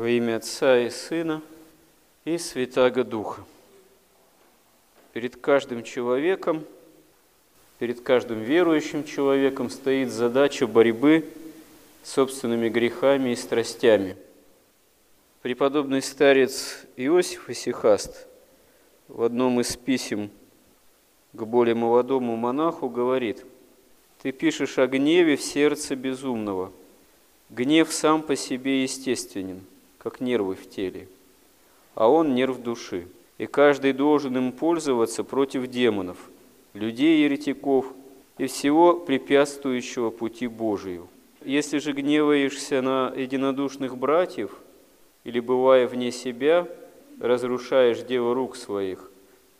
Во имя Отца и Сына и Святаго Духа. Перед каждым человеком, перед каждым верующим человеком стоит задача борьбы с собственными грехами и страстями. Преподобный старец Иосиф Исихаст в одном из писем к более молодому монаху говорит, «Ты пишешь о гневе в сердце безумного. Гнев сам по себе естественен, как нервы в теле, а он нерв души, и каждый должен им пользоваться против демонов, людей-еретиков и всего препятствующего пути Божию. Если же гневаешься на единодушных братьев или, бывая вне себя, разрушаешь дело рук своих,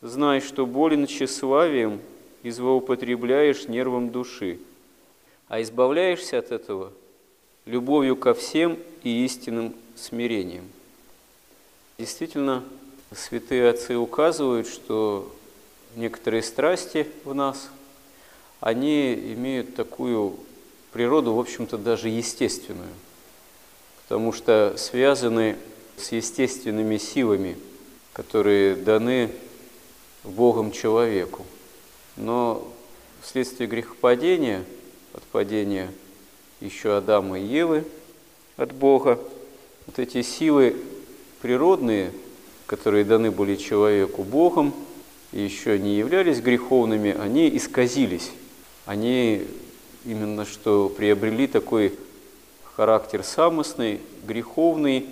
знай, что болен тщеславием и злоупотребляешь нервом души, а избавляешься от этого любовью ко всем и истинным смирением. Действительно, святые отцы указывают, что некоторые страсти в нас, они имеют такую природу, в общем-то, даже естественную, потому что связаны с естественными силами, которые даны Богом человеку. Но вследствие грехопадения, от падения еще Адама и Евы от Бога, вот эти силы природные, которые даны были человеку Богом, и еще не являлись греховными, они исказились. Они именно что приобрели такой характер самостный, греховный,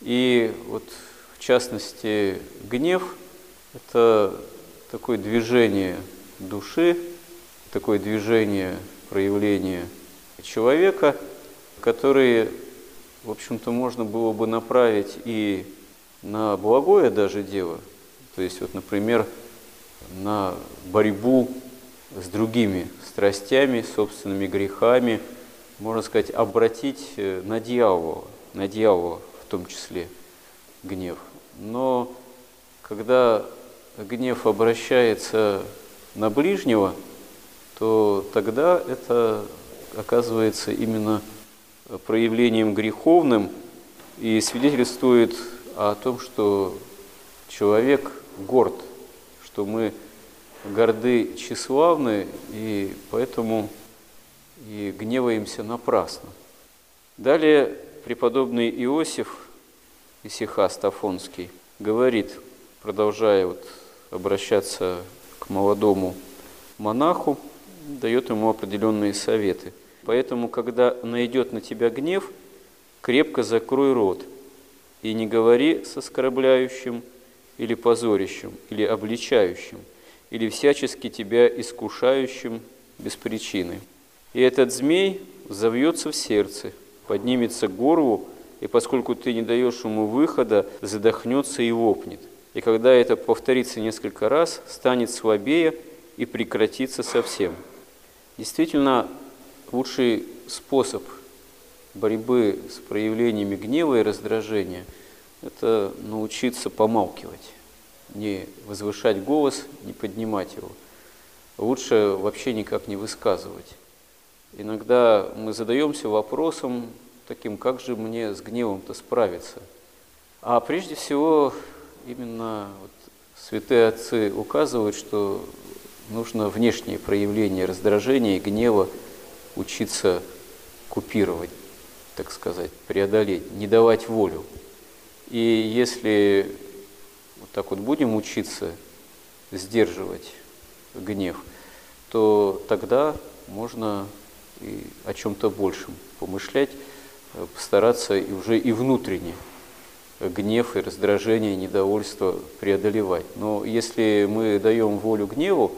и вот в частности гнев – это такое движение души, такое движение проявления человека, которые, в общем-то, можно было бы направить и на благое даже дело, то есть, вот, например, на борьбу с другими страстями, собственными грехами, можно сказать, обратить э, на дьявола, на дьявола в том числе гнев. Но когда гнев обращается на ближнего, то тогда это оказывается именно проявлением греховным и свидетельствует о том, что человек горд, что мы горды, тщеславны, и поэтому и гневаемся напрасно. Далее преподобный Иосиф Исихаст Афонский говорит, продолжая вот обращаться к молодому монаху, дает ему определенные советы. Поэтому, когда найдет на тебя гнев, крепко закрой рот и не говори с оскорбляющим или позорящим, или обличающим, или всячески тебя искушающим без причины. И этот змей завьется в сердце, поднимется к горлу, и поскольку ты не даешь ему выхода, задохнется и лопнет. И когда это повторится несколько раз, станет слабее и прекратится совсем. Действительно, лучший способ борьбы с проявлениями гнева и раздражения – это научиться помалкивать, не возвышать голос, не поднимать его. Лучше вообще никак не высказывать. Иногда мы задаемся вопросом таким, как же мне с гневом-то справиться. А прежде всего, именно вот святые отцы указывают, что нужно внешние проявления раздражения и гнева учиться купировать, так сказать, преодолеть, не давать волю. И если вот так вот будем учиться сдерживать гнев, то тогда можно и о чем-то большем помышлять, постараться и уже и внутренне гнев и раздражение, недовольство преодолевать. Но если мы даем волю гневу,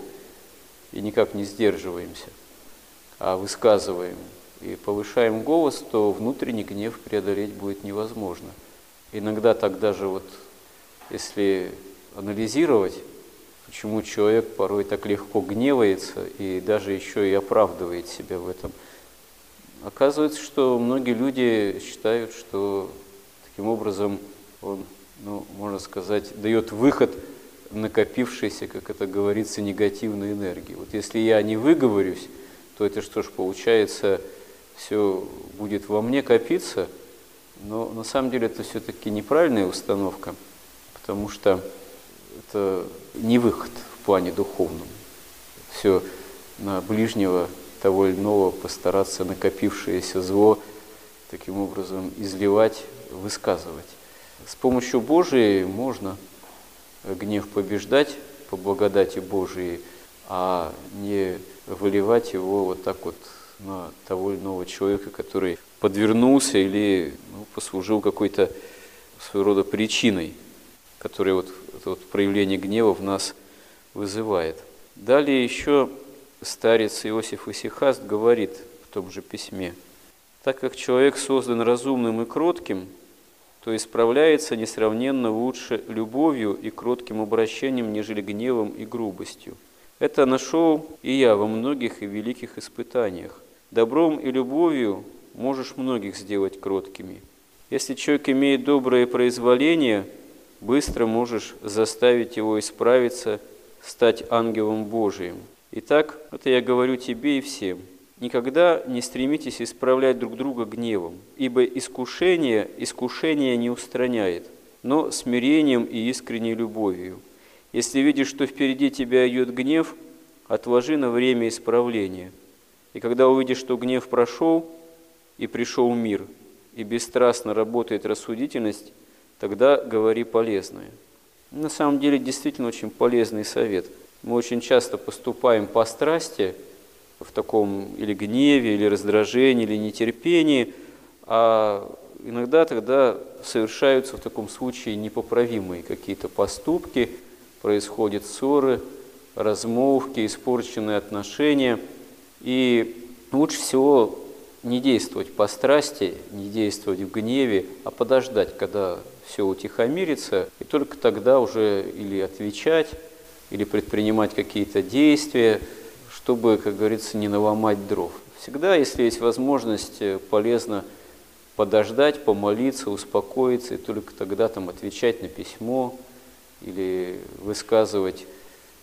и никак не сдерживаемся, высказываем и повышаем голос, то внутренний гнев преодолеть будет невозможно. Иногда так даже вот, если анализировать, почему человек порой так легко гневается и даже еще и оправдывает себя в этом, оказывается, что многие люди считают, что таким образом он, ну, можно сказать, дает выход – накопившейся, как это говорится, негативной энергии. Вот если я не выговорюсь, то это что ж получается, все будет во мне копиться, Но на самом деле это все-таки неправильная установка, потому что это не выход в плане духовном. Все на ближнего того или иного постараться накопившееся зло таким образом изливать, высказывать. С помощью Божией можно гнев побеждать по благодати Божией, а не выливать его вот так вот на того или иного человека, который подвернулся или ну, послужил какой-то своего рода причиной, которая вот это вот проявление гнева в нас вызывает. Далее еще старец Иосиф Исихаст говорит в том же письме, «Так как человек создан разумным и кротким, то исправляется несравненно лучше любовью и кротким обращением, нежели гневом и грубостью. Это нашел и я во многих и великих испытаниях. Добром и любовью можешь многих сделать кроткими. Если человек имеет доброе произволение, быстро можешь заставить его исправиться, стать ангелом Божиим. Итак, это я говорю тебе и всем. Никогда не стремитесь исправлять друг друга гневом, ибо искушение искушение не устраняет, но смирением и искренней любовью. Если видишь, что впереди тебя идет гнев, отложи на время исправления. И когда увидишь, что гнев прошел, и пришел мир, и бесстрастно работает рассудительность, тогда говори полезное. На самом деле, действительно очень полезный совет. Мы очень часто поступаем по страсти, в таком или гневе, или раздражении, или нетерпении, а иногда тогда совершаются в таком случае непоправимые какие-то поступки – происходят ссоры, размолвки, испорченные отношения. И лучше всего не действовать по страсти, не действовать в гневе, а подождать, когда все утихомирится, и только тогда уже или отвечать, или предпринимать какие-то действия, чтобы, как говорится, не наломать дров. Всегда, если есть возможность, полезно подождать, помолиться, успокоиться, и только тогда там отвечать на письмо, или высказывать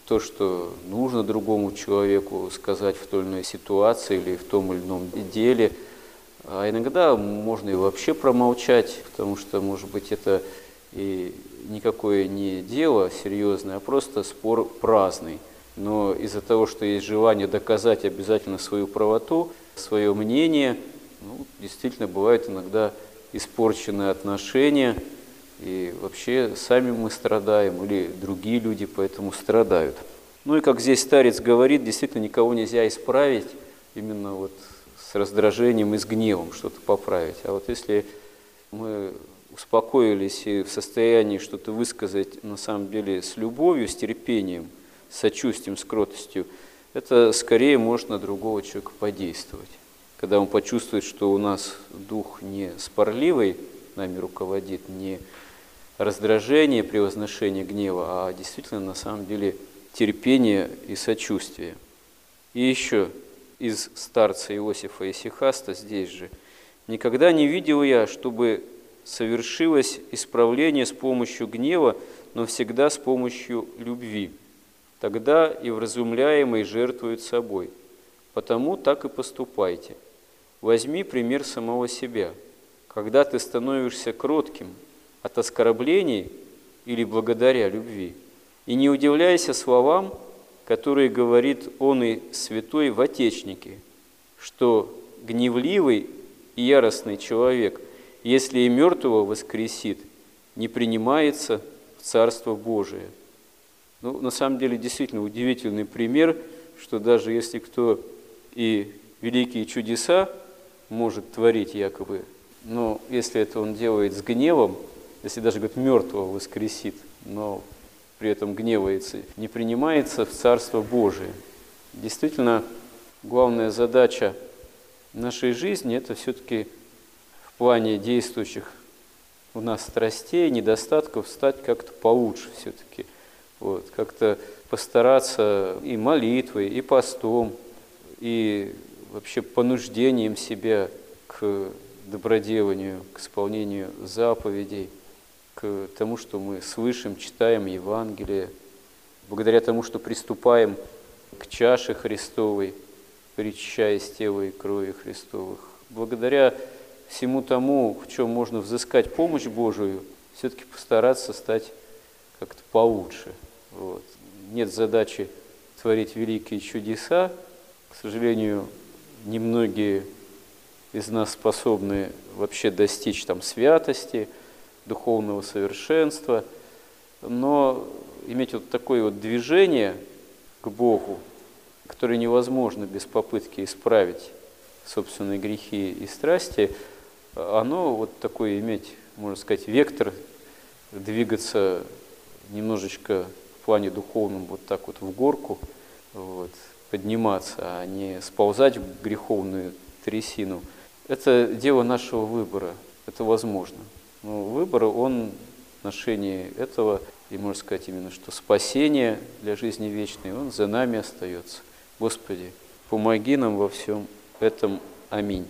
то, что нужно другому человеку сказать в той или иной ситуации или в том или ином деле. А иногда можно и вообще промолчать, потому что, может быть, это и никакое не дело серьезное, а просто спор праздный. Но из-за того, что есть желание доказать обязательно свою правоту, свое мнение, ну, действительно бывают иногда испорченные отношения – и вообще сами мы страдаем, или другие люди поэтому страдают. Ну и как здесь старец говорит, действительно никого нельзя исправить именно вот с раздражением и с гневом что-то поправить. А вот если мы успокоились и в состоянии что-то высказать на самом деле с любовью, с терпением, с сочувствием, с кротостью, это скорее может на другого человека подействовать. Когда он почувствует, что у нас дух не спорливый нами руководит, не раздражение при возношении гнева, а действительно на самом деле терпение и сочувствие. И еще из старца Иосифа Исихаста здесь же. «Никогда не видел я, чтобы совершилось исправление с помощью гнева, но всегда с помощью любви. Тогда и вразумляемый жертвует собой. Потому так и поступайте. Возьми пример самого себя. Когда ты становишься кротким, от оскорблений или благодаря любви. И не удивляйся словам, которые говорит он и святой в Отечнике, что гневливый и яростный человек, если и мертвого воскресит, не принимается в Царство Божие. Ну, на самом деле, действительно удивительный пример, что даже если кто и великие чудеса может творить якобы, но если это он делает с гневом, если даже, говорит, мертвого воскресит, но при этом гневается, не принимается в Царство Божие. Действительно, главная задача нашей жизни – это все-таки в плане действующих у нас страстей, недостатков стать как-то получше все-таки. Вот, как-то постараться и молитвой, и постом, и вообще понуждением себя к доброделанию, к исполнению заповедей – к тому, что мы слышим, читаем Евангелие, благодаря тому, что приступаем к чаше Христовой, причащаясь тела и крови Христовых, благодаря всему тому, в чем можно взыскать помощь Божию, все-таки постараться стать как-то получше. Вот. Нет задачи творить великие чудеса. К сожалению, немногие из нас способны вообще достичь там святости, духовного совершенства, но иметь вот такое вот движение к Богу, которое невозможно без попытки исправить собственные грехи и страсти, оно вот такой иметь, можно сказать, вектор двигаться немножечко в плане духовном вот так вот в горку, вот, подниматься, а не сползать в греховную трясину. Это дело нашего выбора, это возможно. Но выбор, он в отношении этого, и можно сказать именно, что спасение для жизни вечной, он за нами остается. Господи, помоги нам во всем этом. Аминь.